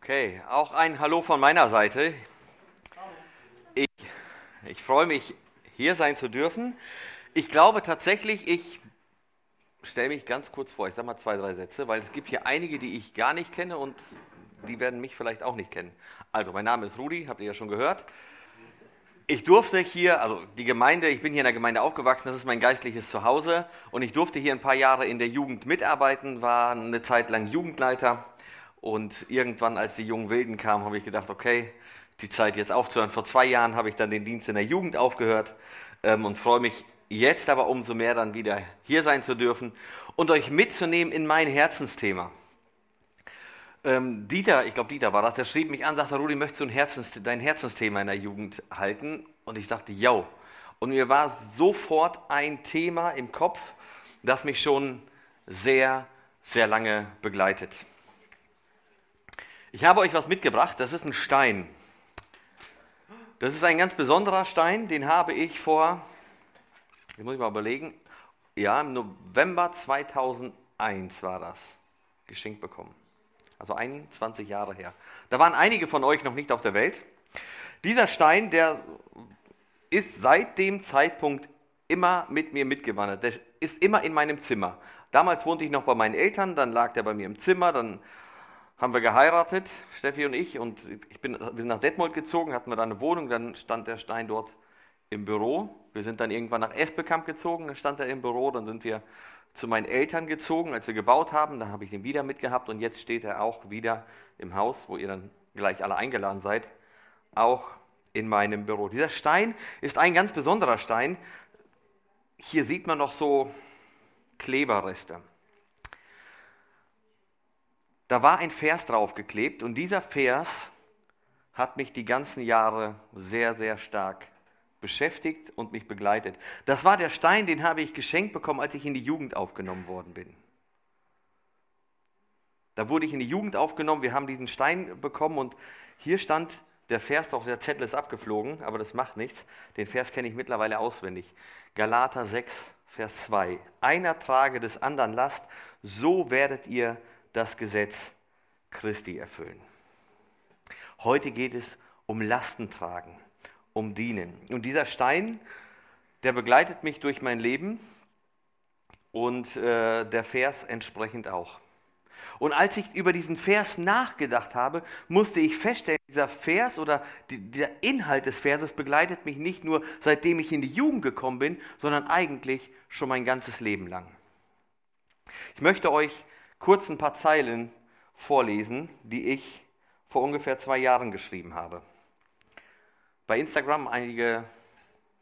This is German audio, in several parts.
Okay, auch ein Hallo von meiner Seite. Ich, ich freue mich, hier sein zu dürfen. Ich glaube tatsächlich, ich stelle mich ganz kurz vor, ich sage mal zwei, drei Sätze, weil es gibt hier einige, die ich gar nicht kenne und die werden mich vielleicht auch nicht kennen. Also, mein Name ist Rudi, habt ihr ja schon gehört. Ich durfte hier, also die Gemeinde, ich bin hier in der Gemeinde aufgewachsen, das ist mein geistliches Zuhause und ich durfte hier ein paar Jahre in der Jugend mitarbeiten, war eine Zeit lang Jugendleiter und irgendwann, als die jungen Wilden kamen, habe ich gedacht, okay, die Zeit jetzt aufzuhören. Vor zwei Jahren habe ich dann den Dienst in der Jugend aufgehört ähm, und freue mich jetzt aber umso mehr dann wieder hier sein zu dürfen und euch mitzunehmen in mein Herzensthema. Ähm, Dieter, ich glaube Dieter war das, der schrieb mich an, sagte, Rudi, möchtest du Herzens, dein Herzensthema in der Jugend halten? Und ich sagte, ja. Und mir war sofort ein Thema im Kopf, das mich schon sehr, sehr lange begleitet. Ich habe euch was mitgebracht, das ist ein Stein. Das ist ein ganz besonderer Stein, den habe ich vor, ich muss mal überlegen, ja, im November 2001 war das, geschenkt bekommen. Also 21 Jahre her. Da waren einige von euch noch nicht auf der Welt. Dieser Stein, der ist seit dem Zeitpunkt immer mit mir mitgewandert. Der ist immer in meinem Zimmer. Damals wohnte ich noch bei meinen Eltern, dann lag der bei mir im Zimmer, dann haben wir geheiratet, Steffi und ich, und ich bin, wir sind nach Detmold gezogen, hatten wir da eine Wohnung, dann stand der Stein dort im Büro. Wir sind dann irgendwann nach Esbekamp gezogen, dann stand er im Büro, dann sind wir zu meinen Eltern gezogen, als wir gebaut haben, da habe ich ihn wieder mitgehabt und jetzt steht er auch wieder im Haus, wo ihr dann gleich alle eingeladen seid, auch in meinem Büro. Dieser Stein ist ein ganz besonderer Stein. Hier sieht man noch so Kleberreste da war ein Vers draufgeklebt und dieser Vers hat mich die ganzen Jahre sehr, sehr stark beschäftigt und mich begleitet. Das war der Stein, den habe ich geschenkt bekommen, als ich in die Jugend aufgenommen worden bin. Da wurde ich in die Jugend aufgenommen, wir haben diesen Stein bekommen und hier stand der Vers drauf, der Zettel ist abgeflogen, aber das macht nichts. Den Vers kenne ich mittlerweile auswendig. Galater 6, Vers 2. Einer trage des anderen Last, so werdet ihr das Gesetz Christi erfüllen. Heute geht es um Lastentragen, um Dienen. Und dieser Stein, der begleitet mich durch mein Leben und äh, der Vers entsprechend auch. Und als ich über diesen Vers nachgedacht habe, musste ich feststellen, dieser Vers oder die, der Inhalt des Verses begleitet mich nicht nur seitdem ich in die Jugend gekommen bin, sondern eigentlich schon mein ganzes Leben lang. Ich möchte euch kurz ein paar Zeilen vorlesen, die ich vor ungefähr zwei Jahren geschrieben habe. Bei Instagram einige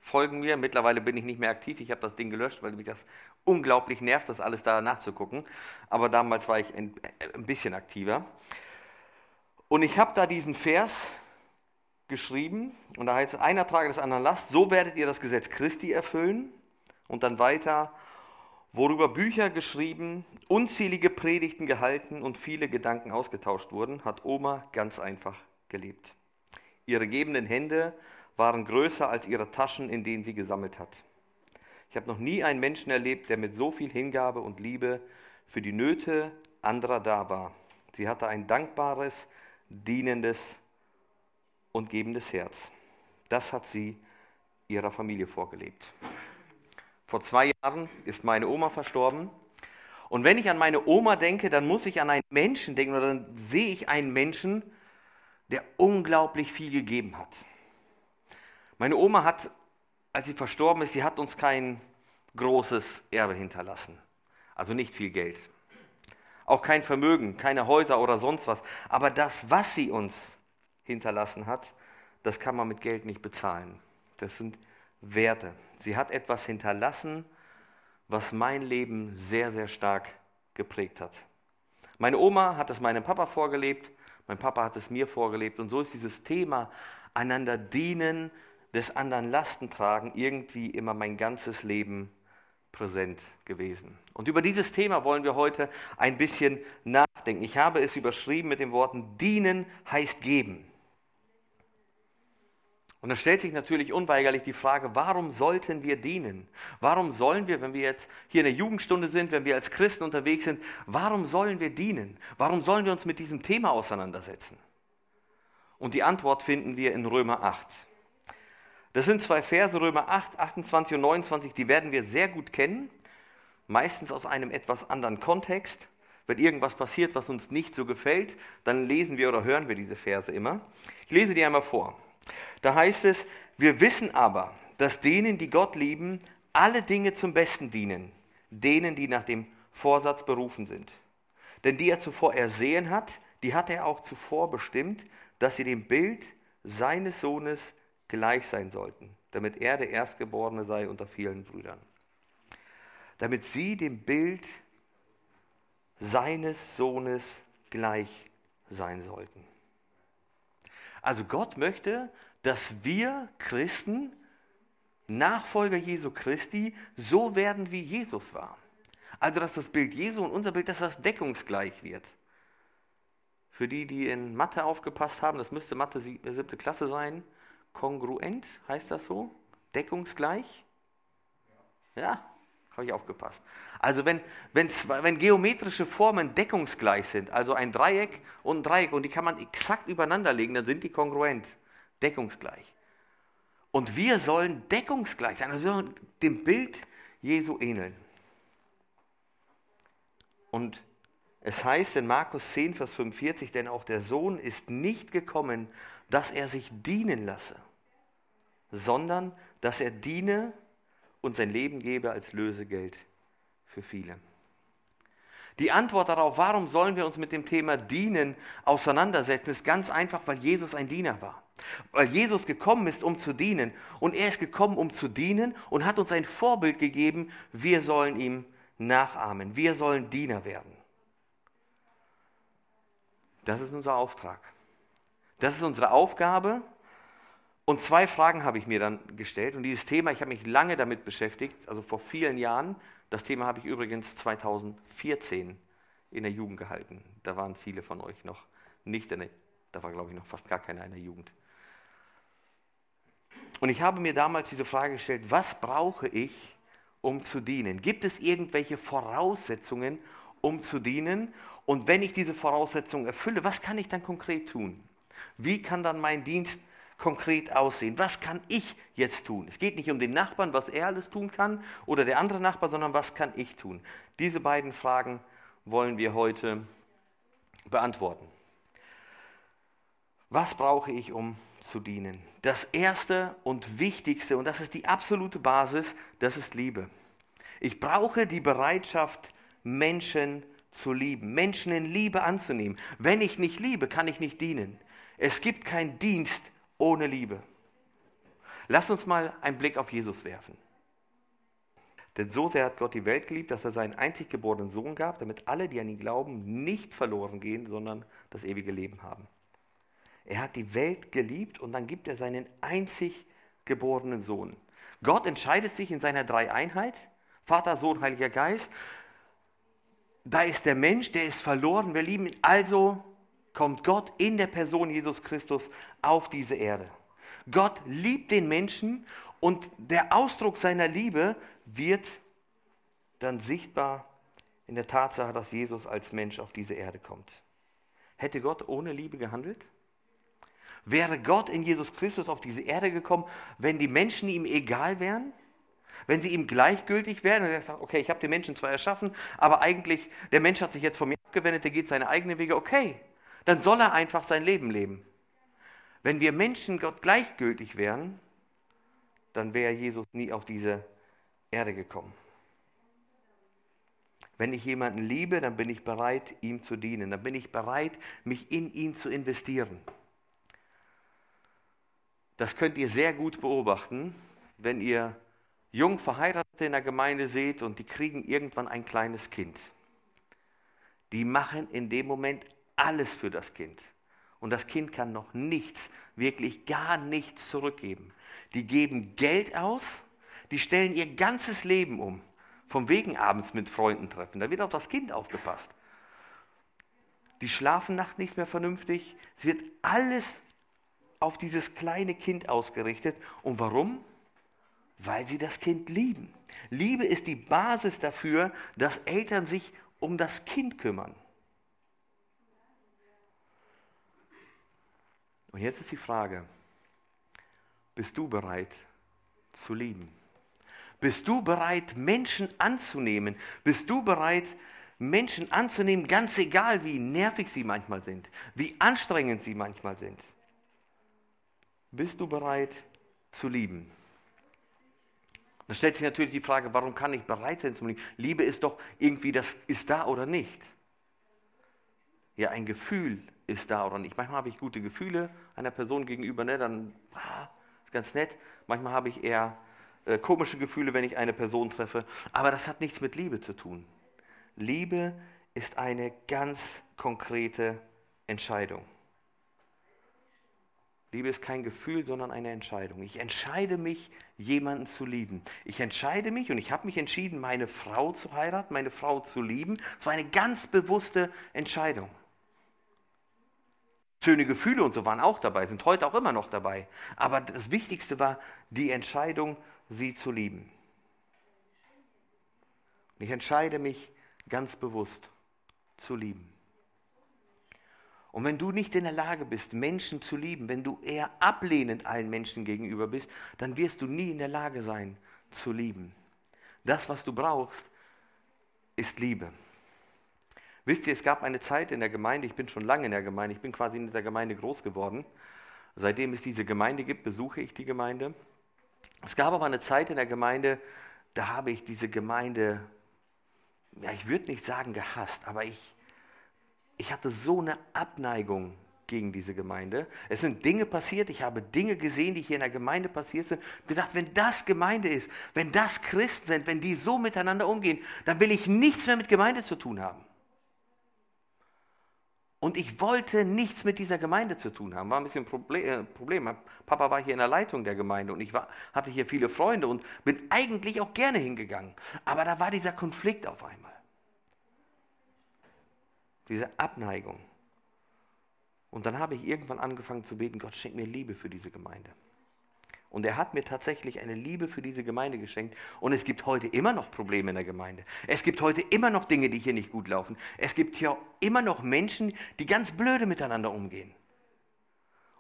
folgen mir. Mittlerweile bin ich nicht mehr aktiv. Ich habe das Ding gelöscht, weil mich das unglaublich nervt, das alles da nachzugucken. Aber damals war ich ein, ein bisschen aktiver. Und ich habe da diesen Vers geschrieben und da heißt es, einer trage des anderen Last, so werdet ihr das Gesetz Christi erfüllen. Und dann weiter, worüber Bücher geschrieben, unzählige Predigten gehalten und viele Gedanken ausgetauscht wurden, hat Oma ganz einfach gelebt. Ihre gebenden Hände waren größer als ihre Taschen, in denen sie gesammelt hat. Ich habe noch nie einen Menschen erlebt, der mit so viel Hingabe und Liebe für die Nöte anderer da war. Sie hatte ein dankbares, dienendes und gebendes Herz. Das hat sie ihrer Familie vorgelebt. Vor zwei Jahren ist meine Oma verstorben. Und wenn ich an meine Oma denke, dann muss ich an einen Menschen denken oder dann sehe ich einen Menschen, der unglaublich viel gegeben hat. Meine Oma hat, als sie verstorben ist, sie hat uns kein großes Erbe hinterlassen. Also nicht viel Geld. Auch kein Vermögen, keine Häuser oder sonst was. Aber das, was sie uns hinterlassen hat, das kann man mit Geld nicht bezahlen. Das sind Werte. Sie hat etwas hinterlassen, was mein Leben sehr, sehr stark geprägt hat. Meine Oma hat es meinem Papa vorgelebt, mein Papa hat es mir vorgelebt und so ist dieses Thema einander dienen, des anderen Lasten tragen irgendwie immer mein ganzes Leben präsent gewesen. Und über dieses Thema wollen wir heute ein bisschen nachdenken. Ich habe es überschrieben mit den Worten, dienen heißt geben. Und da stellt sich natürlich unweigerlich die Frage, warum sollten wir dienen? Warum sollen wir, wenn wir jetzt hier in der Jugendstunde sind, wenn wir als Christen unterwegs sind, warum sollen wir dienen? Warum sollen wir uns mit diesem Thema auseinandersetzen? Und die Antwort finden wir in Römer 8. Das sind zwei Verse, Römer 8, 28 und 29, die werden wir sehr gut kennen, meistens aus einem etwas anderen Kontext. Wenn irgendwas passiert, was uns nicht so gefällt, dann lesen wir oder hören wir diese Verse immer. Ich lese die einmal vor. Da heißt es, wir wissen aber, dass denen, die Gott lieben, alle Dinge zum Besten dienen, denen, die nach dem Vorsatz berufen sind. Denn die er zuvor ersehen hat, die hat er auch zuvor bestimmt, dass sie dem Bild seines Sohnes gleich sein sollten, damit er der Erstgeborene sei unter vielen Brüdern. Damit sie dem Bild seines Sohnes gleich sein sollten. Also Gott möchte, dass wir Christen, Nachfolger Jesu Christi, so werden, wie Jesus war. Also dass das Bild Jesu und unser Bild, dass das deckungsgleich wird. Für die, die in Mathe aufgepasst haben, das müsste Mathe siebte Klasse sein, kongruent, heißt das so? Deckungsgleich? Ja, habe ich aufgepasst. Also wenn, wenn, zwei, wenn geometrische Formen deckungsgleich sind, also ein Dreieck und ein Dreieck, und die kann man exakt übereinander legen, dann sind die kongruent, deckungsgleich. Und wir sollen deckungsgleich sein, also dem Bild Jesu ähneln. Und es heißt in Markus 10, Vers 45, denn auch der Sohn ist nicht gekommen, dass er sich dienen lasse, sondern dass er diene und sein Leben gebe als Lösegeld für viele. Die Antwort darauf, warum sollen wir uns mit dem Thema Dienen auseinandersetzen, ist ganz einfach, weil Jesus ein Diener war. Weil Jesus gekommen ist, um zu dienen. Und er ist gekommen, um zu dienen und hat uns ein Vorbild gegeben. Wir sollen ihm nachahmen. Wir sollen Diener werden. Das ist unser Auftrag. Das ist unsere Aufgabe. Und zwei Fragen habe ich mir dann gestellt. Und dieses Thema, ich habe mich lange damit beschäftigt, also vor vielen Jahren. Das Thema habe ich übrigens 2014 in der Jugend gehalten. Da waren viele von euch noch nicht in der, da war glaube ich noch fast gar keiner in der Jugend. Und ich habe mir damals diese Frage gestellt, was brauche ich, um zu dienen? Gibt es irgendwelche Voraussetzungen, um zu dienen? Und wenn ich diese Voraussetzungen erfülle, was kann ich dann konkret tun? Wie kann dann mein Dienst konkret aussehen? Was kann ich jetzt tun? Es geht nicht um den Nachbarn, was er alles tun kann, oder der andere Nachbar, sondern was kann ich tun? Diese beiden Fragen wollen wir heute beantworten. Was brauche ich, um zu dienen? Das Erste und Wichtigste, und das ist die absolute Basis, das ist Liebe. Ich brauche die Bereitschaft, Menschen zu lieben, Menschen in Liebe anzunehmen. Wenn ich nicht liebe, kann ich nicht dienen. Es gibt keinen Dienst ohne Liebe. Lass uns mal einen Blick auf Jesus werfen. Denn so sehr hat Gott die Welt geliebt, dass er seinen einzig geborenen Sohn gab, damit alle, die an ihn glauben, nicht verloren gehen, sondern das ewige Leben haben. Er hat die Welt geliebt und dann gibt er seinen einzig geborenen Sohn. Gott entscheidet sich in seiner Dreieinheit, Vater, Sohn, Heiliger Geist. Da ist der Mensch, der ist verloren, wir lieben ihn, also kommt Gott in der Person Jesus Christus auf diese Erde. Gott liebt den Menschen und der Ausdruck seiner Liebe wird dann sichtbar in der Tatsache, dass Jesus als Mensch auf diese Erde kommt. Hätte Gott ohne Liebe gehandelt? Wäre Gott in Jesus Christus auf diese Erde gekommen, wenn die Menschen ihm egal wären? Wenn sie ihm gleichgültig wären und er sagt, okay, ich habe den Menschen zwar erschaffen, aber eigentlich, der Mensch hat sich jetzt von mir abgewendet, der geht seine eigenen Wege, okay, dann soll er einfach sein Leben leben. Wenn wir Menschen Gott gleichgültig wären, dann wäre Jesus nie auf diese Erde gekommen. Wenn ich jemanden liebe, dann bin ich bereit, ihm zu dienen. Dann bin ich bereit, mich in ihn zu investieren. Das könnt ihr sehr gut beobachten, wenn ihr jung Verheiratete in der Gemeinde seht und die kriegen irgendwann ein kleines Kind. Die machen in dem Moment alles für das Kind. Und das Kind kann noch nichts, wirklich gar nichts zurückgeben. Die geben Geld aus, die stellen ihr ganzes Leben um. Vom Wegen abends mit Freunden treffen. Da wird auf das Kind aufgepasst. Die schlafen nachts nicht mehr vernünftig. Es wird alles auf dieses kleine Kind ausgerichtet. Und warum? Weil sie das Kind lieben. Liebe ist die Basis dafür, dass Eltern sich um das Kind kümmern. Und jetzt ist die Frage, bist du bereit zu lieben? Bist du bereit, Menschen anzunehmen? Bist du bereit, Menschen anzunehmen, ganz egal, wie nervig sie manchmal sind, wie anstrengend sie manchmal sind? Bist du bereit zu lieben? Dann stellt sich natürlich die Frage, warum kann ich bereit sein zu lieben? Liebe ist doch irgendwie, das ist da oder nicht. Ja, ein Gefühl ist da oder nicht. Manchmal habe ich gute Gefühle einer Person gegenüber, ne? dann ah, ist ganz nett. Manchmal habe ich eher äh, komische Gefühle, wenn ich eine Person treffe. Aber das hat nichts mit Liebe zu tun. Liebe ist eine ganz konkrete Entscheidung. Liebe ist kein Gefühl, sondern eine Entscheidung. Ich entscheide mich, jemanden zu lieben. Ich entscheide mich und ich habe mich entschieden, meine Frau zu heiraten, meine Frau zu lieben. Es war eine ganz bewusste Entscheidung. Schöne Gefühle und so waren auch dabei, sind heute auch immer noch dabei. Aber das Wichtigste war die Entscheidung, sie zu lieben. Ich entscheide mich ganz bewusst zu lieben. Und wenn du nicht in der Lage bist, Menschen zu lieben, wenn du eher ablehnend allen Menschen gegenüber bist, dann wirst du nie in der Lage sein zu lieben. Das, was du brauchst, ist Liebe. Wisst ihr, es gab eine Zeit in der Gemeinde, ich bin schon lange in der Gemeinde, ich bin quasi in der Gemeinde groß geworden. Seitdem es diese Gemeinde gibt, besuche ich die Gemeinde. Es gab aber eine Zeit in der Gemeinde, da habe ich diese Gemeinde, ja, ich würde nicht sagen gehasst, aber ich, ich hatte so eine Abneigung gegen diese Gemeinde. Es sind Dinge passiert, ich habe Dinge gesehen, die hier in der Gemeinde passiert sind. Und gesagt, wenn das Gemeinde ist, wenn das Christen sind, wenn die so miteinander umgehen, dann will ich nichts mehr mit Gemeinde zu tun haben. Und ich wollte nichts mit dieser Gemeinde zu tun haben. War ein bisschen ein äh, Problem. Papa war hier in der Leitung der Gemeinde und ich war, hatte hier viele Freunde und bin eigentlich auch gerne hingegangen. Aber da war dieser Konflikt auf einmal diese Abneigung. Und dann habe ich irgendwann angefangen zu beten, Gott schenkt mir Liebe für diese Gemeinde. Und er hat mir tatsächlich eine Liebe für diese Gemeinde geschenkt. Und es gibt heute immer noch Probleme in der Gemeinde. Es gibt heute immer noch Dinge, die hier nicht gut laufen. Es gibt hier immer noch Menschen, die ganz blöde miteinander umgehen.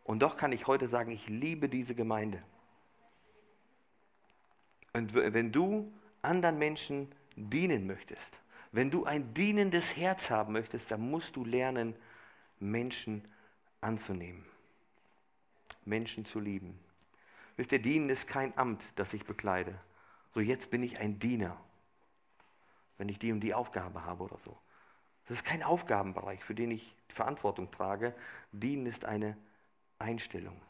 Und doch kann ich heute sagen, ich liebe diese Gemeinde. Und wenn du anderen Menschen dienen möchtest, wenn du ein dienendes Herz haben möchtest, dann musst du lernen, Menschen anzunehmen, Menschen zu lieben. Wisst ihr, dienen ist kein Amt, das ich bekleide. So, jetzt bin ich ein Diener, wenn ich die und die Aufgabe habe oder so. Das ist kein Aufgabenbereich, für den ich Verantwortung trage. Dienen ist eine Einstellung,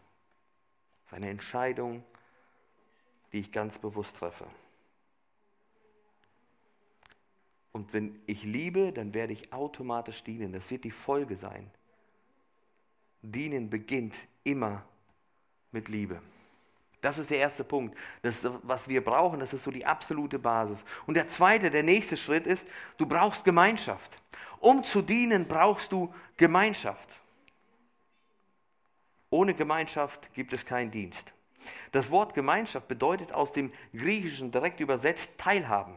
ist eine Entscheidung, die ich ganz bewusst treffe. Und wenn ich liebe, dann werde ich automatisch dienen. Das wird die Folge sein. Dienen beginnt immer mit Liebe. Das ist der erste Punkt. Das, was wir brauchen, das ist so die absolute Basis. Und der zweite, der nächste Schritt ist, du brauchst Gemeinschaft. Um zu dienen, brauchst du Gemeinschaft. Ohne Gemeinschaft gibt es keinen Dienst. Das Wort Gemeinschaft bedeutet aus dem Griechischen direkt übersetzt Teilhaben.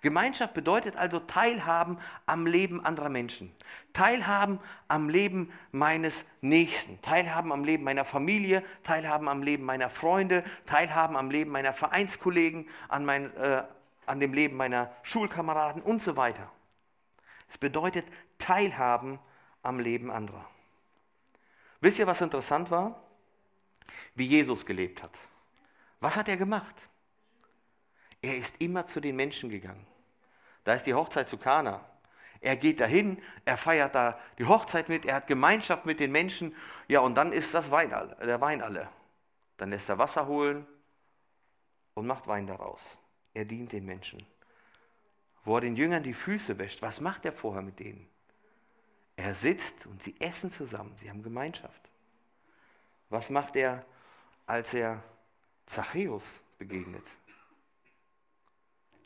Gemeinschaft bedeutet also Teilhaben am Leben anderer Menschen. Teilhaben am Leben meines Nächsten. Teilhaben am Leben meiner Familie. Teilhaben am Leben meiner Freunde. Teilhaben am Leben meiner Vereinskollegen. An, mein, äh, an dem Leben meiner Schulkameraden und so weiter. Es bedeutet Teilhaben am Leben anderer. Wisst ihr, was interessant war? Wie Jesus gelebt hat. Was hat er gemacht? Er ist immer zu den Menschen gegangen. Da ist die Hochzeit zu Kana. Er geht dahin, er feiert da die Hochzeit mit, er hat Gemeinschaft mit den Menschen. Ja, und dann ist das Wein, der Wein alle. Dann lässt er Wasser holen und macht Wein daraus. Er dient den Menschen. Wo er den Jüngern die Füße wäscht, was macht er vorher mit denen? Er sitzt und sie essen zusammen, sie haben Gemeinschaft. Was macht er, als er Zachäus begegnet?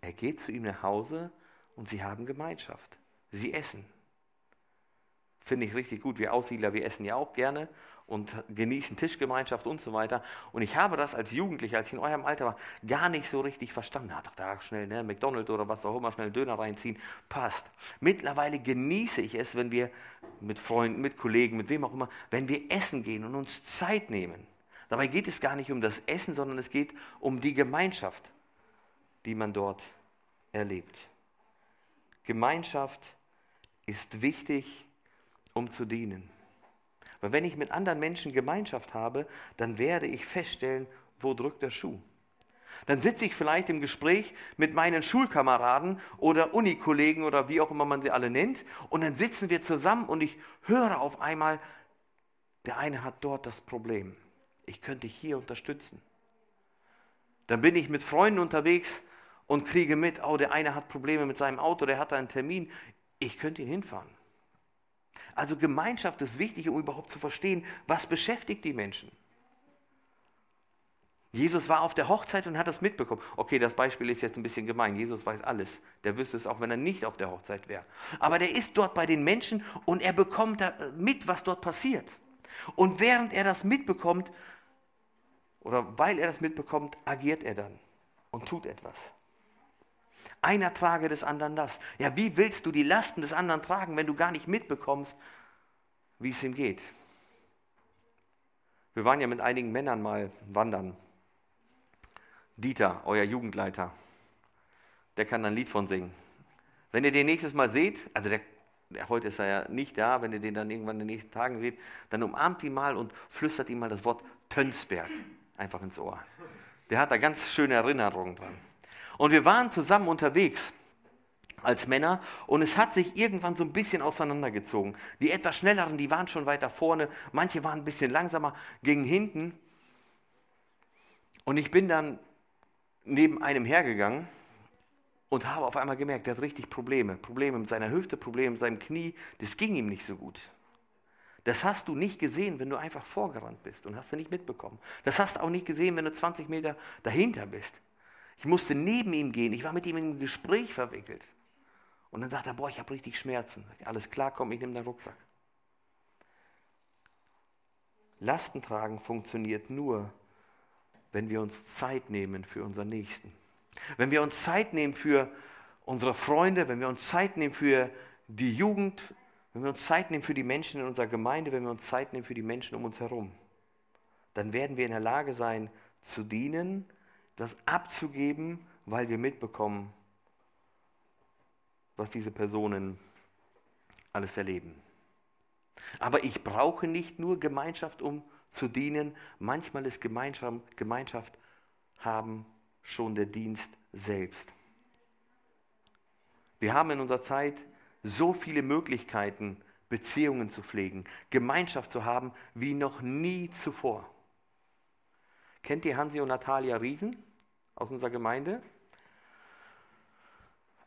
Er geht zu ihm nach Hause und sie haben Gemeinschaft. Sie essen. Finde ich richtig gut. Wir Aussiedler, wir essen ja auch gerne und genießen Tischgemeinschaft und so weiter. Und ich habe das als Jugendlicher, als ich in eurem Alter war, gar nicht so richtig verstanden. Ja, da schnell ne, McDonald's oder was auch immer, schnell Döner reinziehen, passt. Mittlerweile genieße ich es, wenn wir mit Freunden, mit Kollegen, mit wem auch immer, wenn wir essen gehen und uns Zeit nehmen. Dabei geht es gar nicht um das Essen, sondern es geht um die Gemeinschaft, die man dort erlebt. Gemeinschaft ist wichtig, um zu dienen. Weil wenn ich mit anderen Menschen Gemeinschaft habe, dann werde ich feststellen, wo drückt der Schuh. Dann sitze ich vielleicht im Gespräch mit meinen Schulkameraden oder Unikollegen oder wie auch immer man sie alle nennt und dann sitzen wir zusammen und ich höre auf einmal, der eine hat dort das Problem. Ich könnte dich hier unterstützen. Dann bin ich mit Freunden unterwegs und kriege mit, oh, der eine hat Probleme mit seinem Auto, der hat einen Termin. Ich könnte ihn hinfahren. Also Gemeinschaft ist wichtig, um überhaupt zu verstehen, was beschäftigt die Menschen. Jesus war auf der Hochzeit und hat das mitbekommen. Okay, das Beispiel ist jetzt ein bisschen gemein. Jesus weiß alles. Der wüsste es auch, wenn er nicht auf der Hochzeit wäre. Aber der ist dort bei den Menschen und er bekommt mit, was dort passiert. Und während er das mitbekommt, oder weil er das mitbekommt, agiert er dann und tut etwas. Einer trage des anderen das. Ja, wie willst du die Lasten des anderen tragen, wenn du gar nicht mitbekommst, wie es ihm geht? Wir waren ja mit einigen Männern mal wandern. Dieter, euer Jugendleiter, der kann ein Lied von singen. Wenn ihr den nächstes Mal seht, also der, der, heute ist er ja nicht da, wenn ihr den dann irgendwann in den nächsten Tagen seht, dann umarmt ihn mal und flüstert ihm mal das Wort Tönsberg einfach ins Ohr. Der hat da ganz schöne Erinnerungen dran. Und wir waren zusammen unterwegs als Männer und es hat sich irgendwann so ein bisschen auseinandergezogen. Die etwas schnelleren, die waren schon weiter vorne, manche waren ein bisschen langsamer, gingen hinten. Und ich bin dann neben einem hergegangen und habe auf einmal gemerkt, der hat richtig Probleme. Probleme mit seiner Hüfte, Probleme mit seinem Knie. Das ging ihm nicht so gut. Das hast du nicht gesehen, wenn du einfach vorgerannt bist und hast du nicht mitbekommen. Das hast du auch nicht gesehen, wenn du 20 Meter dahinter bist. Ich musste neben ihm gehen. Ich war mit ihm in ein Gespräch verwickelt. Und dann sagt er, boah, ich habe richtig Schmerzen. Alles klar, komm, ich nehme deinen Rucksack. Lastentragen funktioniert nur, wenn wir uns Zeit nehmen für unseren Nächsten. Wenn wir uns Zeit nehmen für unsere Freunde, wenn wir uns Zeit nehmen für die Jugend, wenn wir uns Zeit nehmen für die Menschen in unserer Gemeinde, wenn wir uns Zeit nehmen für die Menschen um uns herum, dann werden wir in der Lage sein zu dienen das abzugeben, weil wir mitbekommen, was diese Personen alles erleben. Aber ich brauche nicht nur Gemeinschaft, um zu dienen. Manchmal ist Gemeinschaft, Gemeinschaft haben schon der Dienst selbst. Wir haben in unserer Zeit so viele Möglichkeiten, Beziehungen zu pflegen, Gemeinschaft zu haben, wie noch nie zuvor. Kennt ihr Hansi und Natalia Riesen? Aus unserer Gemeinde,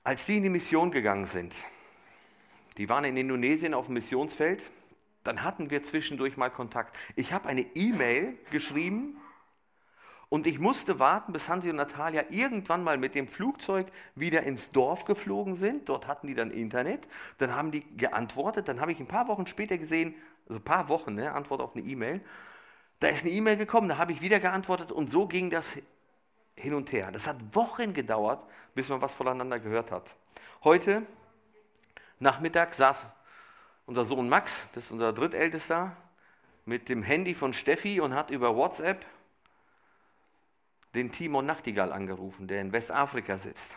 als die in die Mission gegangen sind, die waren in Indonesien auf dem Missionsfeld, dann hatten wir zwischendurch mal Kontakt. Ich habe eine E-Mail geschrieben und ich musste warten, bis Hansi und Natalia irgendwann mal mit dem Flugzeug wieder ins Dorf geflogen sind. Dort hatten die dann Internet. Dann haben die geantwortet. Dann habe ich ein paar Wochen später gesehen, also ein paar Wochen, ne, Antwort auf eine E-Mail. Da ist eine E-Mail gekommen, da habe ich wieder geantwortet und so ging das hin und her. Das hat Wochen gedauert, bis man was voneinander gehört hat. Heute Nachmittag saß unser Sohn Max, das ist unser drittältester, mit dem Handy von Steffi und hat über WhatsApp den Timon Nachtigall angerufen, der in Westafrika sitzt.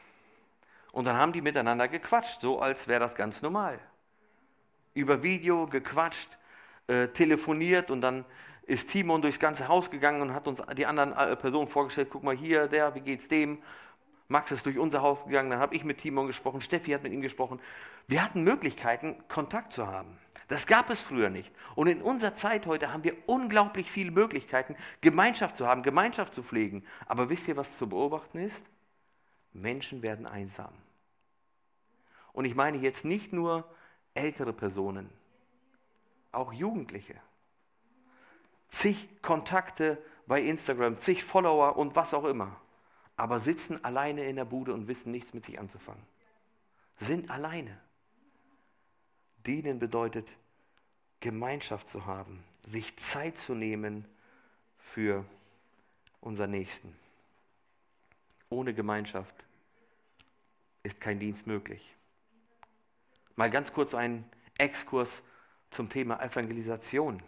Und dann haben die miteinander gequatscht, so als wäre das ganz normal. Über Video gequatscht, äh, telefoniert und dann ist Timon durchs ganze Haus gegangen und hat uns die anderen äh, Personen vorgestellt. Guck mal hier, der, wie geht's dem? Max ist durch unser Haus gegangen, dann habe ich mit Timon gesprochen, Steffi hat mit ihm gesprochen. Wir hatten Möglichkeiten, Kontakt zu haben. Das gab es früher nicht. Und in unserer Zeit heute haben wir unglaublich viele Möglichkeiten, Gemeinschaft zu haben, Gemeinschaft zu pflegen. Aber wisst ihr, was zu beobachten ist? Menschen werden einsam. Und ich meine jetzt nicht nur ältere Personen, auch Jugendliche zig Kontakte bei Instagram, zig Follower und was auch immer, aber sitzen alleine in der Bude und wissen nichts mit sich anzufangen. Sind alleine. Dienen bedeutet Gemeinschaft zu haben, sich Zeit zu nehmen für unseren Nächsten. Ohne Gemeinschaft ist kein Dienst möglich. Mal ganz kurz ein Exkurs zum Thema Evangelisation.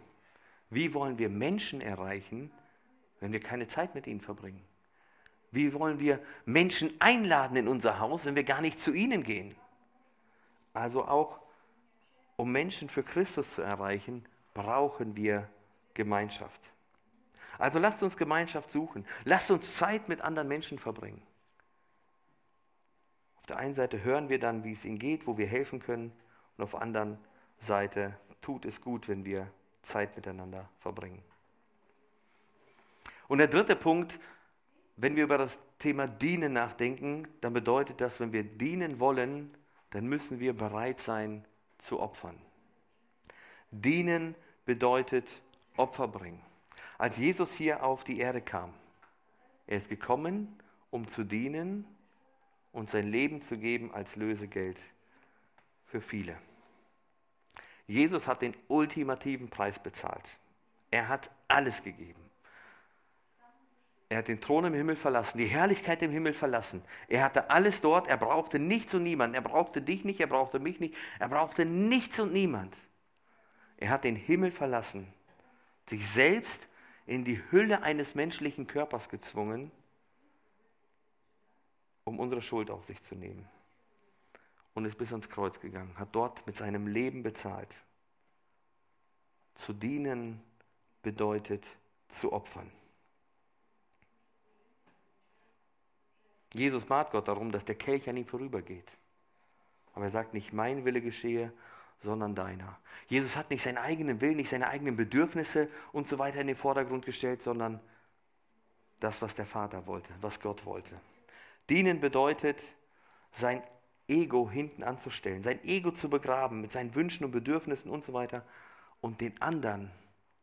Wie wollen wir Menschen erreichen, wenn wir keine Zeit mit ihnen verbringen? Wie wollen wir Menschen einladen in unser Haus, wenn wir gar nicht zu ihnen gehen? Also auch, um Menschen für Christus zu erreichen, brauchen wir Gemeinschaft. Also lasst uns Gemeinschaft suchen. Lasst uns Zeit mit anderen Menschen verbringen. Auf der einen Seite hören wir dann, wie es ihnen geht, wo wir helfen können. Und auf der anderen Seite tut es gut, wenn wir Zeit miteinander verbringen. Und der dritte Punkt, wenn wir über das Thema Dienen nachdenken, dann bedeutet das, wenn wir dienen wollen, dann müssen wir bereit sein zu opfern. Dienen bedeutet Opfer bringen. Als Jesus hier auf die Erde kam, er ist gekommen, um zu dienen und sein Leben zu geben als Lösegeld für viele. Jesus hat den ultimativen Preis bezahlt. Er hat alles gegeben. Er hat den Thron im Himmel verlassen, die Herrlichkeit im Himmel verlassen. Er hatte alles dort, er brauchte nichts und niemanden. Er brauchte dich nicht, er brauchte mich nicht, er brauchte nichts und niemand. Er hat den Himmel verlassen, sich selbst in die Hülle eines menschlichen Körpers gezwungen, um unsere Schuld auf sich zu nehmen. Und ist bis ans Kreuz gegangen, hat dort mit seinem Leben bezahlt. Zu dienen bedeutet zu opfern. Jesus bat Gott darum, dass der Kelch an ihm vorübergeht. Aber er sagt nicht, mein Wille geschehe, sondern deiner. Jesus hat nicht seinen eigenen Willen, nicht seine eigenen Bedürfnisse und so weiter in den Vordergrund gestellt, sondern das, was der Vater wollte, was Gott wollte. Dienen bedeutet, sein Ego hinten anzustellen, sein Ego zu begraben mit seinen Wünschen und Bedürfnissen und so weiter und den anderen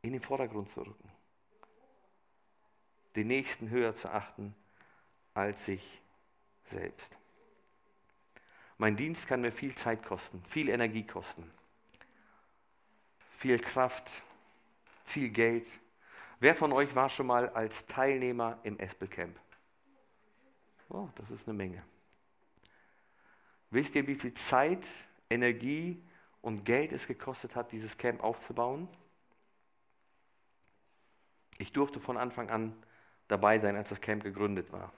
in den Vordergrund zu rücken. Den Nächsten höher zu achten als sich selbst. Mein Dienst kann mir viel Zeit kosten, viel Energie kosten, viel Kraft, viel Geld. Wer von euch war schon mal als Teilnehmer im Espelcamp? Oh, das ist eine Menge. Wisst ihr, wie viel Zeit, Energie und Geld es gekostet hat, dieses Camp aufzubauen? Ich durfte von Anfang an dabei sein, als das Camp gegründet war.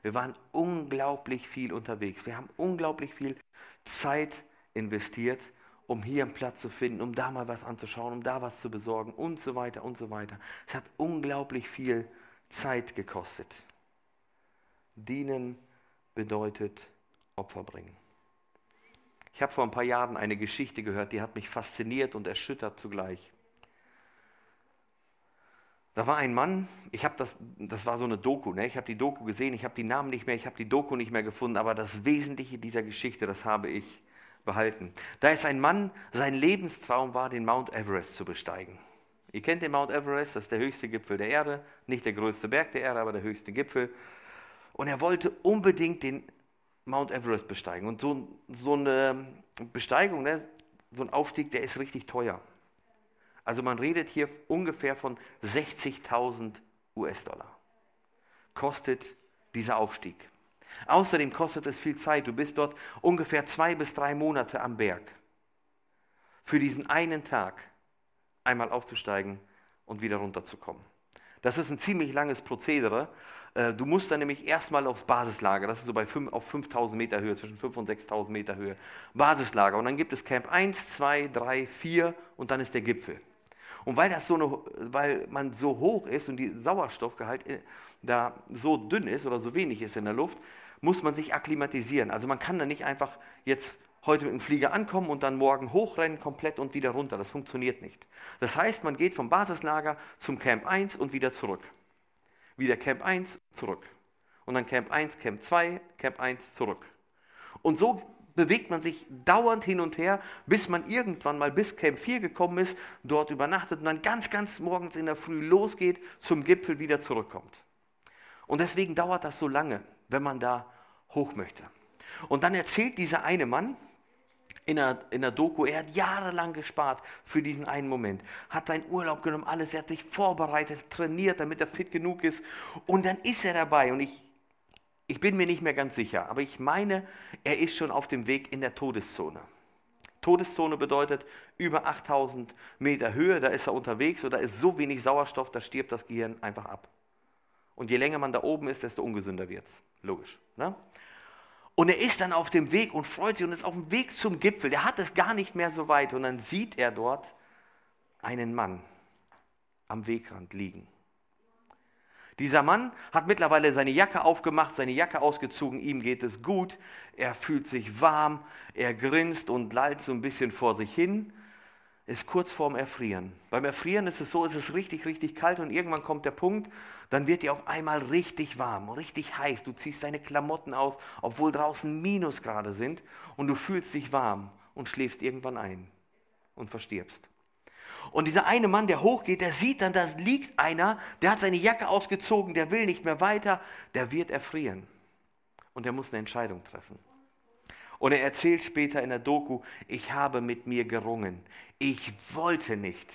Wir waren unglaublich viel unterwegs. Wir haben unglaublich viel Zeit investiert, um hier einen Platz zu finden, um da mal was anzuschauen, um da was zu besorgen und so weiter und so weiter. Es hat unglaublich viel Zeit gekostet. Dienen bedeutet Opfer bringen. Ich habe vor ein paar Jahren eine Geschichte gehört, die hat mich fasziniert und erschüttert zugleich. Da war ein Mann, ich habe das, das war so eine Doku, ne? ich habe die Doku gesehen, ich habe die Namen nicht mehr, ich habe die Doku nicht mehr gefunden, aber das Wesentliche dieser Geschichte, das habe ich behalten. Da ist ein Mann, sein Lebenstraum war, den Mount Everest zu besteigen. Ihr kennt den Mount Everest, das ist der höchste Gipfel der Erde, nicht der größte Berg der Erde, aber der höchste Gipfel. Und er wollte unbedingt den Mount Everest besteigen. Und so, so eine Besteigung, ne? so ein Aufstieg, der ist richtig teuer. Also man redet hier ungefähr von 60.000 US-Dollar. Kostet dieser Aufstieg. Außerdem kostet es viel Zeit. Du bist dort ungefähr zwei bis drei Monate am Berg. Für diesen einen Tag einmal aufzusteigen und wieder runterzukommen. Das ist ein ziemlich langes Prozedere. Äh, du musst dann nämlich erstmal aufs Basislager, das ist so bei 5, auf 5000 Meter Höhe, zwischen 5 und 6000 Meter Höhe. Basislager. Und dann gibt es Camp 1, 2, 3, 4 und dann ist der Gipfel. Und weil, das so eine, weil man so hoch ist und die Sauerstoffgehalt äh, da so dünn ist oder so wenig ist in der Luft, muss man sich akklimatisieren. Also man kann da nicht einfach jetzt heute mit dem Flieger ankommen und dann morgen hochrennen komplett und wieder runter. Das funktioniert nicht. Das heißt, man geht vom Basislager zum Camp 1 und wieder zurück. Wieder Camp 1 zurück. Und dann Camp 1, Camp 2, Camp 1 zurück. Und so bewegt man sich dauernd hin und her, bis man irgendwann mal bis Camp 4 gekommen ist, dort übernachtet und dann ganz, ganz morgens in der Früh losgeht, zum Gipfel wieder zurückkommt. Und deswegen dauert das so lange, wenn man da hoch möchte. Und dann erzählt dieser eine Mann, in der, in der Doku, er hat jahrelang gespart für diesen einen Moment, hat seinen Urlaub genommen, alles, er hat sich vorbereitet, trainiert, damit er fit genug ist. Und dann ist er dabei und ich, ich bin mir nicht mehr ganz sicher, aber ich meine, er ist schon auf dem Weg in der Todeszone. Todeszone bedeutet über 8000 Meter Höhe, da ist er unterwegs oder ist so wenig Sauerstoff, da stirbt das Gehirn einfach ab. Und je länger man da oben ist, desto ungesünder wird es. Logisch. Ne? Und er ist dann auf dem Weg und freut sich und ist auf dem Weg zum Gipfel. Der hat es gar nicht mehr so weit. Und dann sieht er dort einen Mann am Wegrand liegen. Dieser Mann hat mittlerweile seine Jacke aufgemacht, seine Jacke ausgezogen, ihm geht es gut, er fühlt sich warm, er grinst und lallt so ein bisschen vor sich hin ist kurz vorm Erfrieren. Beim Erfrieren ist es so, es ist richtig, richtig kalt und irgendwann kommt der Punkt, dann wird dir auf einmal richtig warm, richtig heiß. Du ziehst deine Klamotten aus, obwohl draußen Minusgrade sind und du fühlst dich warm und schläfst irgendwann ein und verstirbst. Und dieser eine Mann, der hochgeht, der sieht dann, da liegt einer, der hat seine Jacke ausgezogen, der will nicht mehr weiter, der wird erfrieren. Und er muss eine Entscheidung treffen. Und er erzählt später in der Doku, ich habe mit mir gerungen. Ich wollte nicht.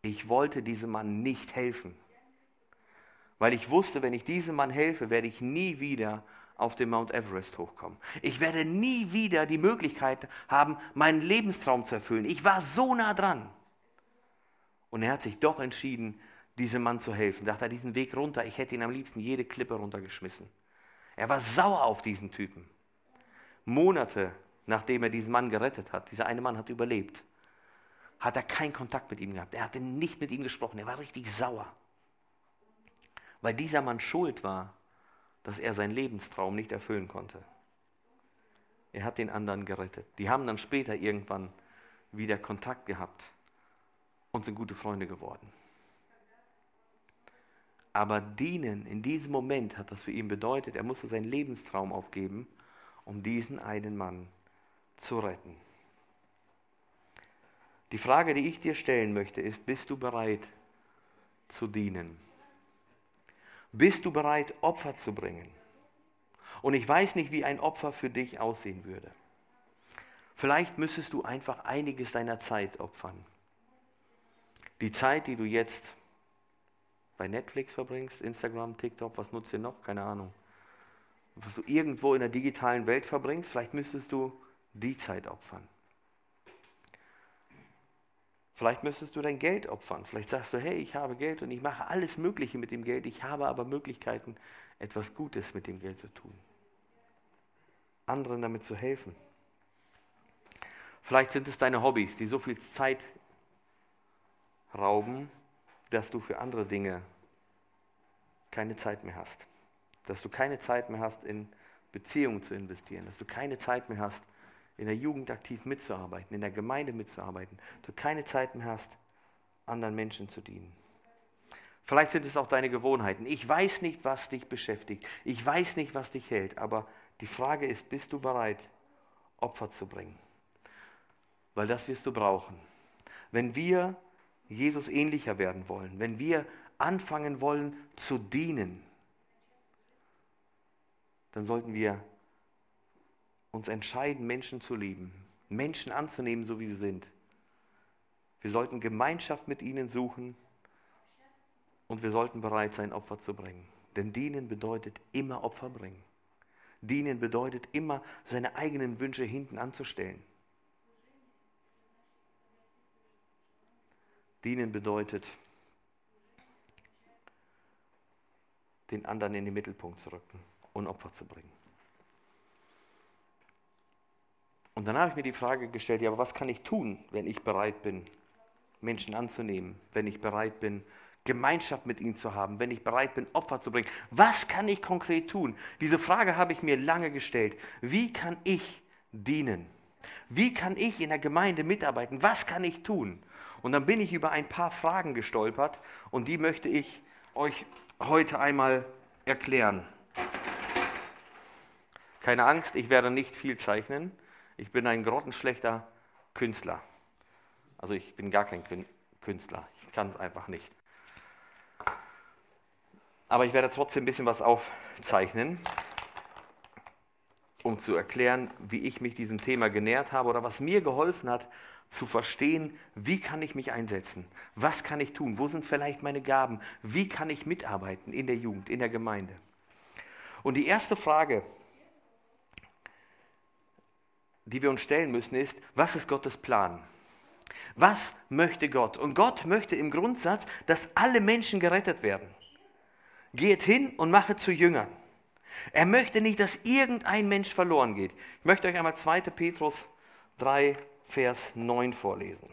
Ich wollte diesem Mann nicht helfen. Weil ich wusste, wenn ich diesem Mann helfe, werde ich nie wieder auf den Mount Everest hochkommen. Ich werde nie wieder die Möglichkeit haben, meinen Lebenstraum zu erfüllen. Ich war so nah dran. Und er hat sich doch entschieden, diesem Mann zu helfen. Er dachte, diesen Weg runter, ich hätte ihn am liebsten jede Klippe runtergeschmissen. Er war sauer auf diesen Typen. Monate nachdem er diesen Mann gerettet hat, dieser eine Mann hat überlebt, hat er keinen Kontakt mit ihm gehabt. Er hatte nicht mit ihm gesprochen. Er war richtig sauer. Weil dieser Mann schuld war, dass er seinen Lebenstraum nicht erfüllen konnte. Er hat den anderen gerettet. Die haben dann später irgendwann wieder Kontakt gehabt und sind gute Freunde geworden. Aber dienen in diesem Moment hat das für ihn bedeutet, er musste seinen Lebenstraum aufgeben um diesen einen Mann zu retten. Die Frage, die ich dir stellen möchte, ist, bist du bereit zu dienen? Bist du bereit, Opfer zu bringen? Und ich weiß nicht, wie ein Opfer für dich aussehen würde. Vielleicht müsstest du einfach einiges deiner Zeit opfern. Die Zeit, die du jetzt bei Netflix verbringst, Instagram, TikTok, was nutzt ihr noch? Keine Ahnung was du irgendwo in der digitalen Welt verbringst, vielleicht müsstest du die Zeit opfern. Vielleicht müsstest du dein Geld opfern. Vielleicht sagst du, hey, ich habe Geld und ich mache alles Mögliche mit dem Geld. Ich habe aber Möglichkeiten, etwas Gutes mit dem Geld zu tun. Anderen damit zu helfen. Vielleicht sind es deine Hobbys, die so viel Zeit rauben, dass du für andere Dinge keine Zeit mehr hast dass du keine Zeit mehr hast, in Beziehungen zu investieren, dass du keine Zeit mehr hast, in der Jugend aktiv mitzuarbeiten, in der Gemeinde mitzuarbeiten, dass du keine Zeit mehr hast, anderen Menschen zu dienen. Vielleicht sind es auch deine Gewohnheiten. Ich weiß nicht, was dich beschäftigt. Ich weiß nicht, was dich hält. Aber die Frage ist, bist du bereit, Opfer zu bringen? Weil das wirst du brauchen. Wenn wir Jesus ähnlicher werden wollen, wenn wir anfangen wollen zu dienen, dann sollten wir uns entscheiden, Menschen zu lieben, Menschen anzunehmen, so wie sie sind. Wir sollten Gemeinschaft mit ihnen suchen und wir sollten bereit sein, Opfer zu bringen. Denn dienen bedeutet immer Opfer bringen. Dienen bedeutet immer, seine eigenen Wünsche hinten anzustellen. Dienen bedeutet, den anderen in den Mittelpunkt zu rücken und Opfer zu bringen. Und dann habe ich mir die Frage gestellt, ja, aber was kann ich tun, wenn ich bereit bin, Menschen anzunehmen, wenn ich bereit bin, Gemeinschaft mit ihnen zu haben, wenn ich bereit bin, Opfer zu bringen? Was kann ich konkret tun? Diese Frage habe ich mir lange gestellt. Wie kann ich dienen? Wie kann ich in der Gemeinde mitarbeiten? Was kann ich tun? Und dann bin ich über ein paar Fragen gestolpert und die möchte ich euch heute einmal erklären. Keine Angst, ich werde nicht viel zeichnen. Ich bin ein grottenschlechter Künstler. Also ich bin gar kein Künstler. Ich kann es einfach nicht. Aber ich werde trotzdem ein bisschen was aufzeichnen. um zu erklären, wie ich mich diesem Thema genährt habe oder was mir geholfen hat, zu verstehen, wie kann ich mich einsetzen? Was kann ich tun? Wo sind vielleicht meine Gaben? Wie kann ich mitarbeiten in der Jugend, in der Gemeinde? Und die erste Frage, die wir uns stellen müssen, ist, was ist Gottes Plan? Was möchte Gott? Und Gott möchte im Grundsatz, dass alle Menschen gerettet werden. Geht hin und mache zu Jüngern. Er möchte nicht, dass irgendein Mensch verloren geht. Ich möchte euch einmal 2. Petrus 3, Vers 9 vorlesen.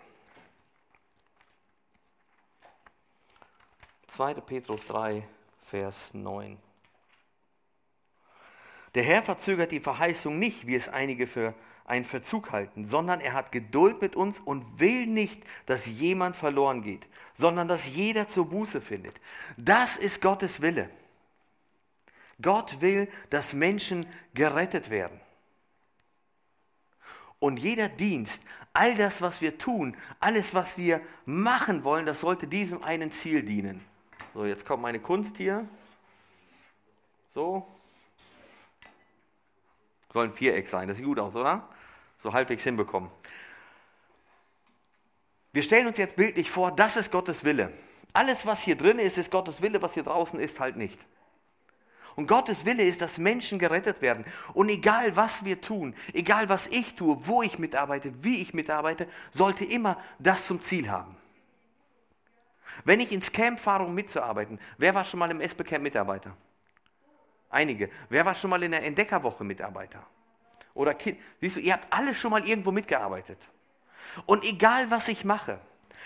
2. Petrus 3, Vers 9. Der Herr verzögert die Verheißung nicht, wie es einige für einen Verzug halten, sondern er hat Geduld mit uns und will nicht, dass jemand verloren geht, sondern dass jeder zur Buße findet. Das ist Gottes Wille. Gott will, dass Menschen gerettet werden. Und jeder Dienst, all das, was wir tun, alles, was wir machen wollen, das sollte diesem einen Ziel dienen. So, jetzt kommt meine Kunst hier. So. Soll ein Viereck sein, das sieht gut aus, oder? So halbwegs hinbekommen. Wir stellen uns jetzt bildlich vor, das ist Gottes Wille. Alles, was hier drin ist, ist Gottes Wille, was hier draußen ist, halt nicht. Und Gottes Wille ist, dass Menschen gerettet werden. Und egal, was wir tun, egal, was ich tue, wo ich mitarbeite, wie ich mitarbeite, sollte immer das zum Ziel haben. Wenn ich ins Camp fahre, um mitzuarbeiten, wer war schon mal im SB Camp Mitarbeiter? Einige. Wer war schon mal in der Entdeckerwoche Mitarbeiter? Oder kind, siehst du, ihr habt alle schon mal irgendwo mitgearbeitet. Und egal, was ich mache,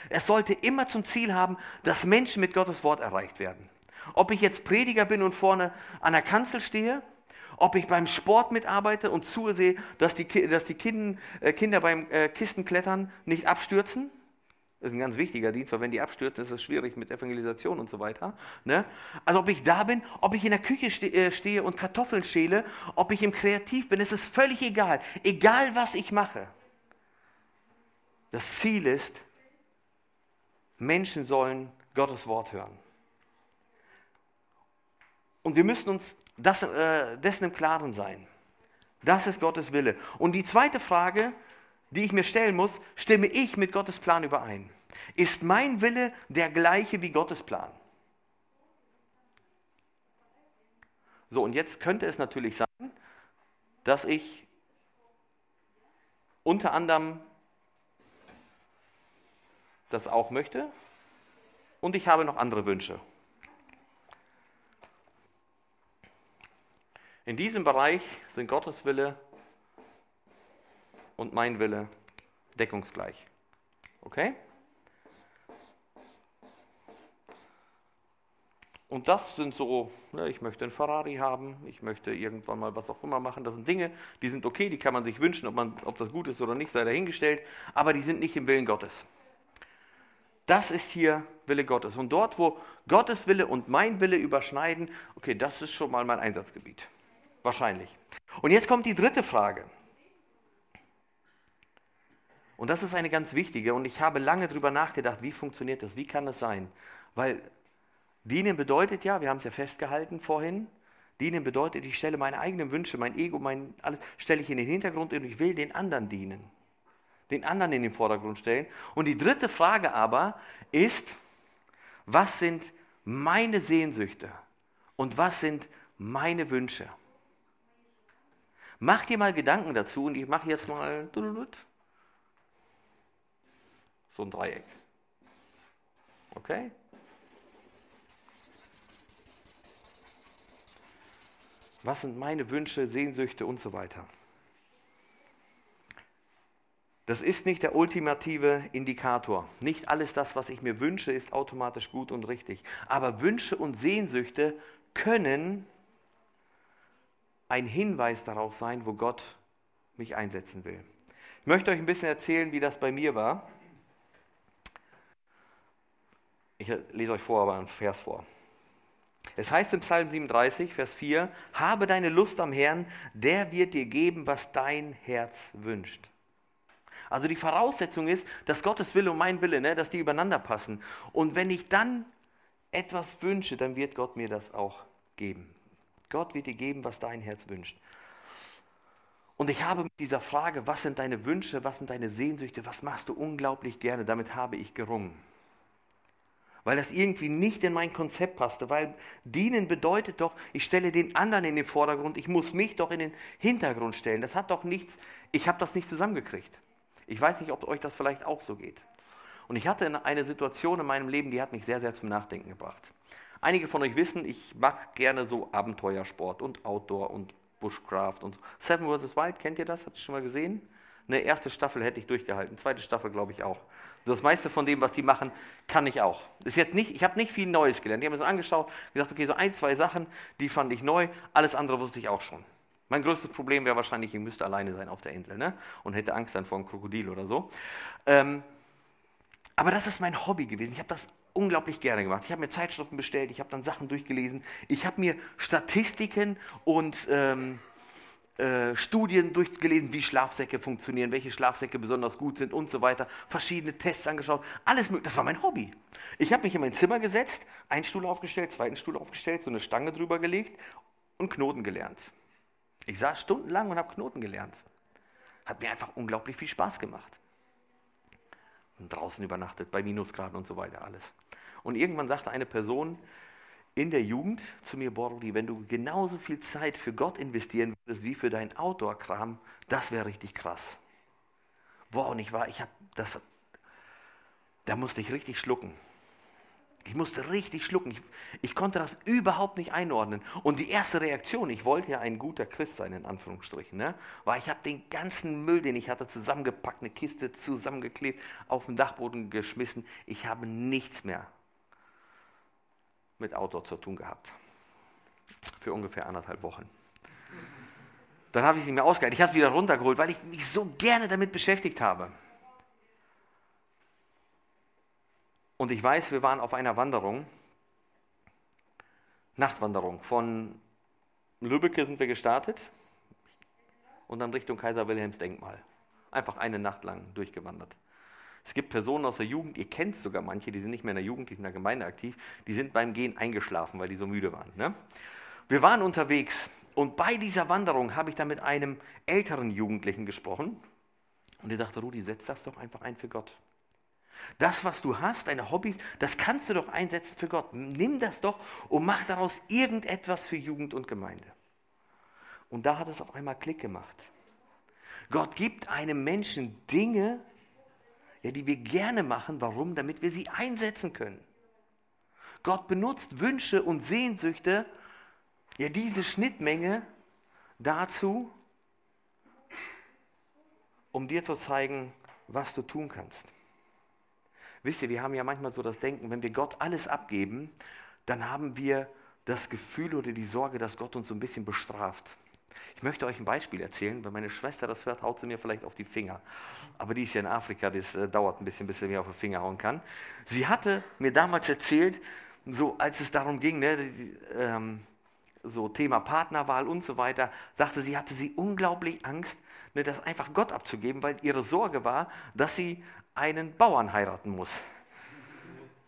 es sollte immer zum Ziel haben, dass Menschen mit Gottes Wort erreicht werden. Ob ich jetzt Prediger bin und vorne an der Kanzel stehe, ob ich beim Sport mitarbeite und zusehe, dass die, dass die kind, äh, Kinder beim äh, Kistenklettern nicht abstürzen. Das ist ein ganz wichtiger Dienst, weil wenn die abstürzen, ist es schwierig mit Evangelisation und so weiter. Ne? Also ob ich da bin, ob ich in der Küche äh, stehe und Kartoffeln schäle, ob ich im Kreativ bin, ist es völlig egal. Egal was ich mache. Das Ziel ist, Menschen sollen Gottes Wort hören. Und wir müssen uns das, äh, dessen im Klaren sein. Das ist Gottes Wille. Und die zweite Frage, die ich mir stellen muss, stimme ich mit Gottes Plan überein? Ist mein Wille der gleiche wie Gottes Plan? So, und jetzt könnte es natürlich sein, dass ich unter anderem das auch möchte und ich habe noch andere Wünsche. In diesem Bereich sind Gottes Wille und mein Wille deckungsgleich. Okay? Und das sind so, ne, ich möchte einen Ferrari haben, ich möchte irgendwann mal was auch immer machen. Das sind Dinge, die sind okay, die kann man sich wünschen, ob, man, ob das gut ist oder nicht, sei dahingestellt, aber die sind nicht im Willen Gottes. Das ist hier Wille Gottes. Und dort, wo Gottes Wille und mein Wille überschneiden, okay, das ist schon mal mein Einsatzgebiet. Wahrscheinlich. Und jetzt kommt die dritte Frage. Und das ist eine ganz wichtige und ich habe lange darüber nachgedacht, wie funktioniert das, wie kann das sein? Weil dienen bedeutet ja, wir haben es ja festgehalten vorhin, dienen bedeutet, ich stelle meine eigenen Wünsche, mein Ego, mein alles, stelle ich in den Hintergrund und ich will den anderen dienen. Den anderen in den Vordergrund stellen. Und die dritte Frage aber ist, was sind meine Sehnsüchte und was sind meine Wünsche? Mach dir mal Gedanken dazu und ich mache jetzt mal so ein Dreieck. Okay? Was sind meine Wünsche, Sehnsüchte und so weiter? Das ist nicht der ultimative Indikator. Nicht alles das, was ich mir wünsche, ist automatisch gut und richtig. Aber Wünsche und Sehnsüchte können ein Hinweis darauf sein, wo Gott mich einsetzen will. Ich möchte euch ein bisschen erzählen, wie das bei mir war. Ich lese euch vor, aber einen Vers vor. Es heißt im Psalm 37, Vers 4, habe deine Lust am Herrn, der wird dir geben, was dein Herz wünscht. Also die Voraussetzung ist, dass Gottes Wille und mein Wille, ne, dass die übereinander passen. Und wenn ich dann etwas wünsche, dann wird Gott mir das auch geben. Gott wird dir geben, was dein Herz wünscht. Und ich habe mit dieser Frage, was sind deine Wünsche, was sind deine Sehnsüchte, was machst du unglaublich gerne, damit habe ich gerungen. Weil das irgendwie nicht in mein Konzept passte, weil dienen bedeutet doch, ich stelle den anderen in den Vordergrund, ich muss mich doch in den Hintergrund stellen. Das hat doch nichts, ich habe das nicht zusammengekriegt. Ich weiß nicht, ob euch das vielleicht auch so geht. Und ich hatte eine Situation in meinem Leben, die hat mich sehr, sehr zum Nachdenken gebracht. Einige von euch wissen, ich mache gerne so Abenteuersport und Outdoor und Bushcraft und so. Seven vs. Wild, kennt ihr das? Habt ihr schon mal gesehen? Eine erste Staffel hätte ich durchgehalten, zweite Staffel glaube ich auch. Das meiste von dem, was die machen, kann ich auch. Ist jetzt nicht, ich habe nicht viel Neues gelernt. Ich habe mir so angeschaut, gesagt, okay, so ein, zwei Sachen, die fand ich neu, alles andere wusste ich auch schon. Mein größtes Problem wäre wahrscheinlich, ich müsste alleine sein auf der Insel ne? und hätte Angst dann vor einem Krokodil oder so. Ähm, aber das ist mein Hobby gewesen. Ich habe das unglaublich gerne gemacht. Ich habe mir Zeitschriften bestellt, ich habe dann Sachen durchgelesen, ich habe mir Statistiken und ähm, äh, Studien durchgelesen, wie Schlafsäcke funktionieren, welche Schlafsäcke besonders gut sind und so weiter, verschiedene Tests angeschaut, alles mögliche. Das war mein Hobby. Ich habe mich in mein Zimmer gesetzt, einen Stuhl aufgestellt, zweiten Stuhl aufgestellt, so eine Stange drüber gelegt und Knoten gelernt. Ich saß stundenlang und habe Knoten gelernt. Hat mir einfach unglaublich viel Spaß gemacht. Und draußen übernachtet, bei Minusgraden und so weiter alles. Und irgendwann sagte eine Person in der Jugend zu mir, Borodi, wenn du genauso viel Zeit für Gott investieren würdest wie für deinen Outdoor-Kram, das wäre richtig krass. Boah, und ich war, ich habe das, da musste ich richtig schlucken. Ich musste richtig schlucken. Ich, ich, konnte das überhaupt nicht einordnen. Und die erste Reaktion, ich wollte ja ein guter Christ sein, in Anführungsstrichen, ne, war, ich habe den ganzen Müll, den ich hatte, zusammengepackt, eine Kiste zusammengeklebt, auf den Dachboden geschmissen. Ich habe nichts mehr mit Outdoor zu tun gehabt. Für ungefähr anderthalb Wochen. Dann habe ich es nicht mehr ausgehalten. Ich habe es wieder runtergeholt, weil ich mich so gerne damit beschäftigt habe. Und ich weiß, wir waren auf einer Wanderung, Nachtwanderung. Von Lübbecke sind wir gestartet und dann Richtung Kaiser Wilhelms Denkmal. Einfach eine Nacht lang durchgewandert. Es gibt Personen aus der Jugend, ihr kennt sogar manche, die sind nicht mehr in der Jugend, die sind in der Gemeinde aktiv, die sind beim Gehen eingeschlafen, weil die so müde waren. Ne? Wir waren unterwegs und bei dieser Wanderung habe ich dann mit einem älteren Jugendlichen gesprochen und er dachte, Rudi, setz das doch einfach ein für Gott. Das, was du hast, deine Hobbys, das kannst du doch einsetzen für Gott. Nimm das doch und mach daraus irgendetwas für Jugend und Gemeinde. Und da hat es auf einmal Klick gemacht. Gott gibt einem Menschen Dinge, ja, die wir gerne machen. Warum? Damit wir sie einsetzen können. Gott benutzt Wünsche und Sehnsüchte, ja, diese Schnittmenge dazu, um dir zu zeigen, was du tun kannst. Wisst ihr, wir haben ja manchmal so das Denken, wenn wir Gott alles abgeben, dann haben wir das Gefühl oder die Sorge, dass Gott uns so ein bisschen bestraft. Ich möchte euch ein Beispiel erzählen. Wenn meine Schwester das hört, haut sie mir vielleicht auf die Finger. Aber die ist ja in Afrika, das äh, dauert ein bisschen, bis sie mir auf die Finger hauen kann. Sie hatte mir damals erzählt, so als es darum ging, ne, die, ähm, so Thema Partnerwahl und so weiter, sagte sie, hatte sie unglaublich Angst, ne, das einfach Gott abzugeben, weil ihre Sorge war, dass sie einen Bauern heiraten muss.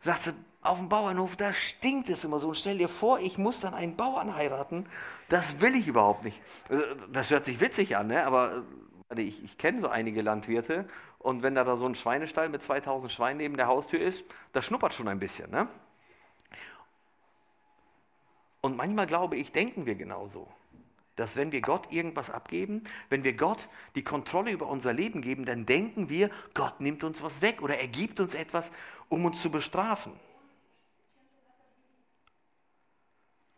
Sagt sie, auf dem Bauernhof, da stinkt es immer so. Und stell dir vor, ich muss dann einen Bauern heiraten. Das will ich überhaupt nicht. Äh, das hört sich witzig an, ne? aber äh, ich, ich kenne so einige Landwirte. Und wenn da, da so ein Schweinestall mit 2000 Schweinen neben der Haustür ist, das schnuppert schon ein bisschen. Ne? Und manchmal glaube ich, denken wir genauso dass wenn wir Gott irgendwas abgeben, wenn wir Gott die Kontrolle über unser Leben geben, dann denken wir, Gott nimmt uns was weg oder er gibt uns etwas, um uns zu bestrafen.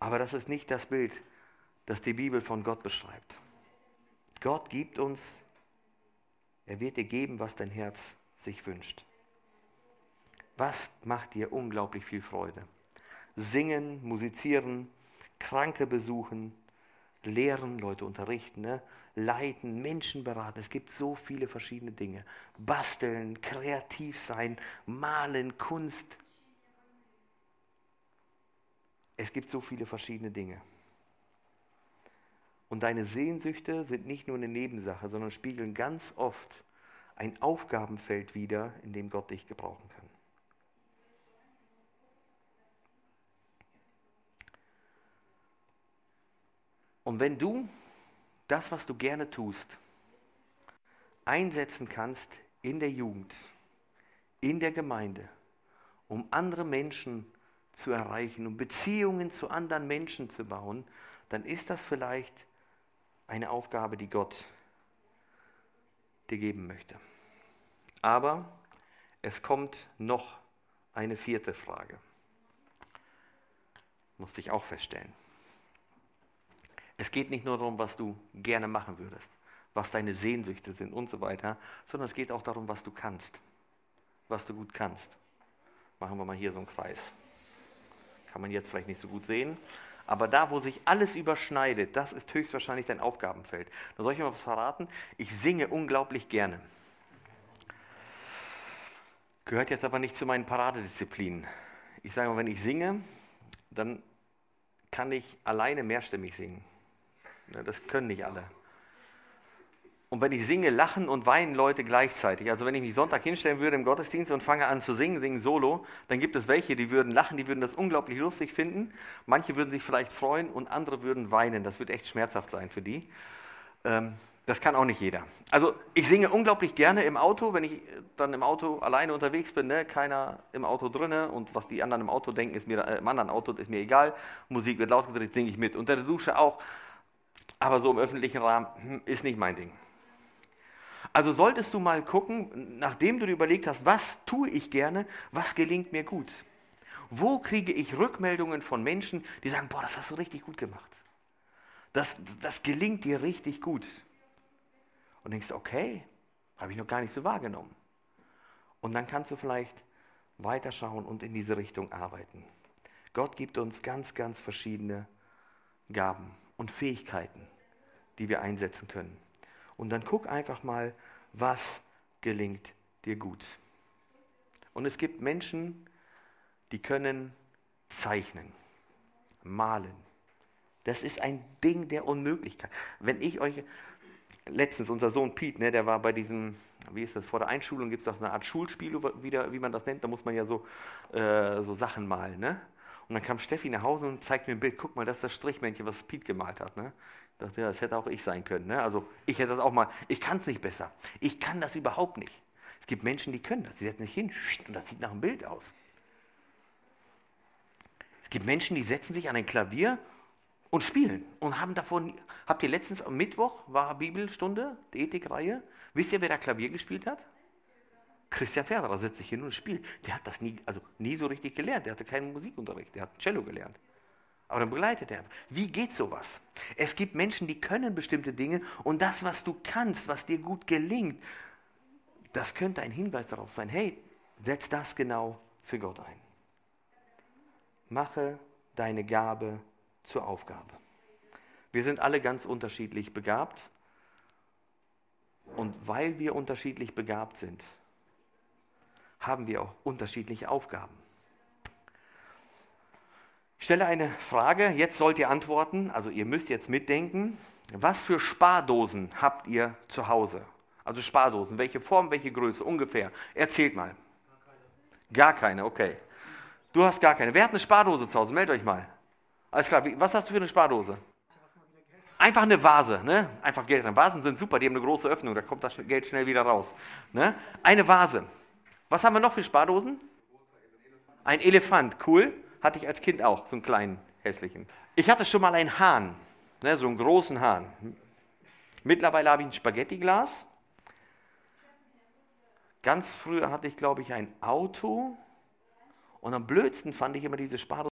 Aber das ist nicht das Bild, das die Bibel von Gott beschreibt. Gott gibt uns, er wird dir geben, was dein Herz sich wünscht. Was macht dir unglaublich viel Freude? Singen, musizieren, Kranke besuchen, lehren, Leute unterrichten, ne? leiten, Menschen beraten. Es gibt so viele verschiedene Dinge. Basteln, kreativ sein, malen, Kunst. Es gibt so viele verschiedene Dinge. Und deine Sehnsüchte sind nicht nur eine Nebensache, sondern spiegeln ganz oft ein Aufgabenfeld wider, in dem Gott dich gebrauchen kann. Und wenn du das, was du gerne tust, einsetzen kannst in der Jugend, in der Gemeinde, um andere Menschen zu erreichen, um Beziehungen zu anderen Menschen zu bauen, dann ist das vielleicht eine Aufgabe, die Gott dir geben möchte. Aber es kommt noch eine vierte Frage. Musste ich auch feststellen. Es geht nicht nur darum, was du gerne machen würdest, was deine Sehnsüchte sind und so weiter, sondern es geht auch darum, was du kannst, was du gut kannst. Machen wir mal hier so einen Kreis. Kann man jetzt vielleicht nicht so gut sehen, aber da, wo sich alles überschneidet, das ist höchstwahrscheinlich dein Aufgabenfeld. Da soll ich mal was verraten? Ich singe unglaublich gerne. Gehört jetzt aber nicht zu meinen Paradedisziplinen. Ich sage mal, wenn ich singe, dann kann ich alleine mehrstimmig singen. Das können nicht alle. Und wenn ich singe, lachen und weinen Leute gleichzeitig. Also wenn ich mich Sonntag hinstellen würde im Gottesdienst und fange an zu singen, singen solo, dann gibt es welche, die würden lachen, die würden das unglaublich lustig finden. Manche würden sich vielleicht freuen und andere würden weinen. Das wird echt schmerzhaft sein für die. Ähm, das kann auch nicht jeder. Also ich singe unglaublich gerne im Auto, wenn ich dann im Auto alleine unterwegs bin, ne? keiner im Auto drinne und was die anderen im Auto denken, ist mir, äh, im anderen Auto ist mir egal. Musik wird laut gedreht, singe ich mit. Unter der Dusche auch. Aber so im öffentlichen Rahmen hm, ist nicht mein Ding. Also solltest du mal gucken, nachdem du dir überlegt hast, was tue ich gerne, was gelingt mir gut. Wo kriege ich Rückmeldungen von Menschen, die sagen, boah, das hast du richtig gut gemacht. Das, das gelingt dir richtig gut. Und denkst, okay, habe ich noch gar nicht so wahrgenommen. Und dann kannst du vielleicht weiterschauen und in diese Richtung arbeiten. Gott gibt uns ganz, ganz verschiedene Gaben und Fähigkeiten, die wir einsetzen können. Und dann guck einfach mal, was gelingt dir gut. Und es gibt Menschen, die können zeichnen, malen. Das ist ein Ding der Unmöglichkeit. Wenn ich euch, letztens unser Sohn Pete, ne, der war bei diesem, wie ist das, vor der Einschulung gibt es auch so eine Art Schulspiel, wieder, wie man das nennt, da muss man ja so, äh, so Sachen malen. Ne? Und dann kam Steffi nach Hause und zeigt mir ein Bild, guck mal, das ist das Strichmännchen, was Pete gemalt hat. Ne? Dachte, ja, das hätte auch ich sein können. Ne? Also ich hätte das auch mal, ich kann es nicht besser. Ich kann das überhaupt nicht. Es gibt Menschen, die können das. Sie setzen sich hin und das sieht nach einem Bild aus. Es gibt Menschen, die setzen sich an ein Klavier und spielen und haben davon, habt ihr letztens am Mittwoch war Bibelstunde, die Ethikreihe, wisst ihr, wer da Klavier gespielt hat? Christian Ferrer setzt sich hin und spielt. Der hat das nie, also nie so richtig gelernt. Der hatte keinen Musikunterricht. Der hat Cello gelernt. Aber dann begleitet er. Wie geht sowas? Es gibt Menschen, die können bestimmte Dinge und das, was du kannst, was dir gut gelingt, das könnte ein Hinweis darauf sein, hey, setz das genau für Gott ein. Mache deine Gabe zur Aufgabe. Wir sind alle ganz unterschiedlich begabt und weil wir unterschiedlich begabt sind, haben wir auch unterschiedliche Aufgaben. Stelle eine Frage, jetzt sollt ihr antworten, also ihr müsst jetzt mitdenken. Was für Spardosen habt ihr zu Hause? Also Spardosen, welche Form, welche Größe ungefähr? Erzählt mal. Gar keine, okay. Du hast gar keine. Wer hat eine Spardose zu Hause? Meldet euch mal. Alles klar, was hast du für eine Spardose? Einfach eine Vase, ne? Einfach Geld rein. Vasen sind super, die haben eine große Öffnung, da kommt das Geld schnell wieder raus. Ne? Eine Vase. Was haben wir noch für Spardosen? Ein Elefant, cool. Hatte ich als Kind auch, so einen kleinen, hässlichen. Ich hatte schon mal einen Hahn, ne, so einen großen Hahn. Mittlerweile habe ich ein Spaghettiglas. Ganz früher hatte ich, glaube ich, ein Auto. Und am blödsten fand ich immer diese Spardose.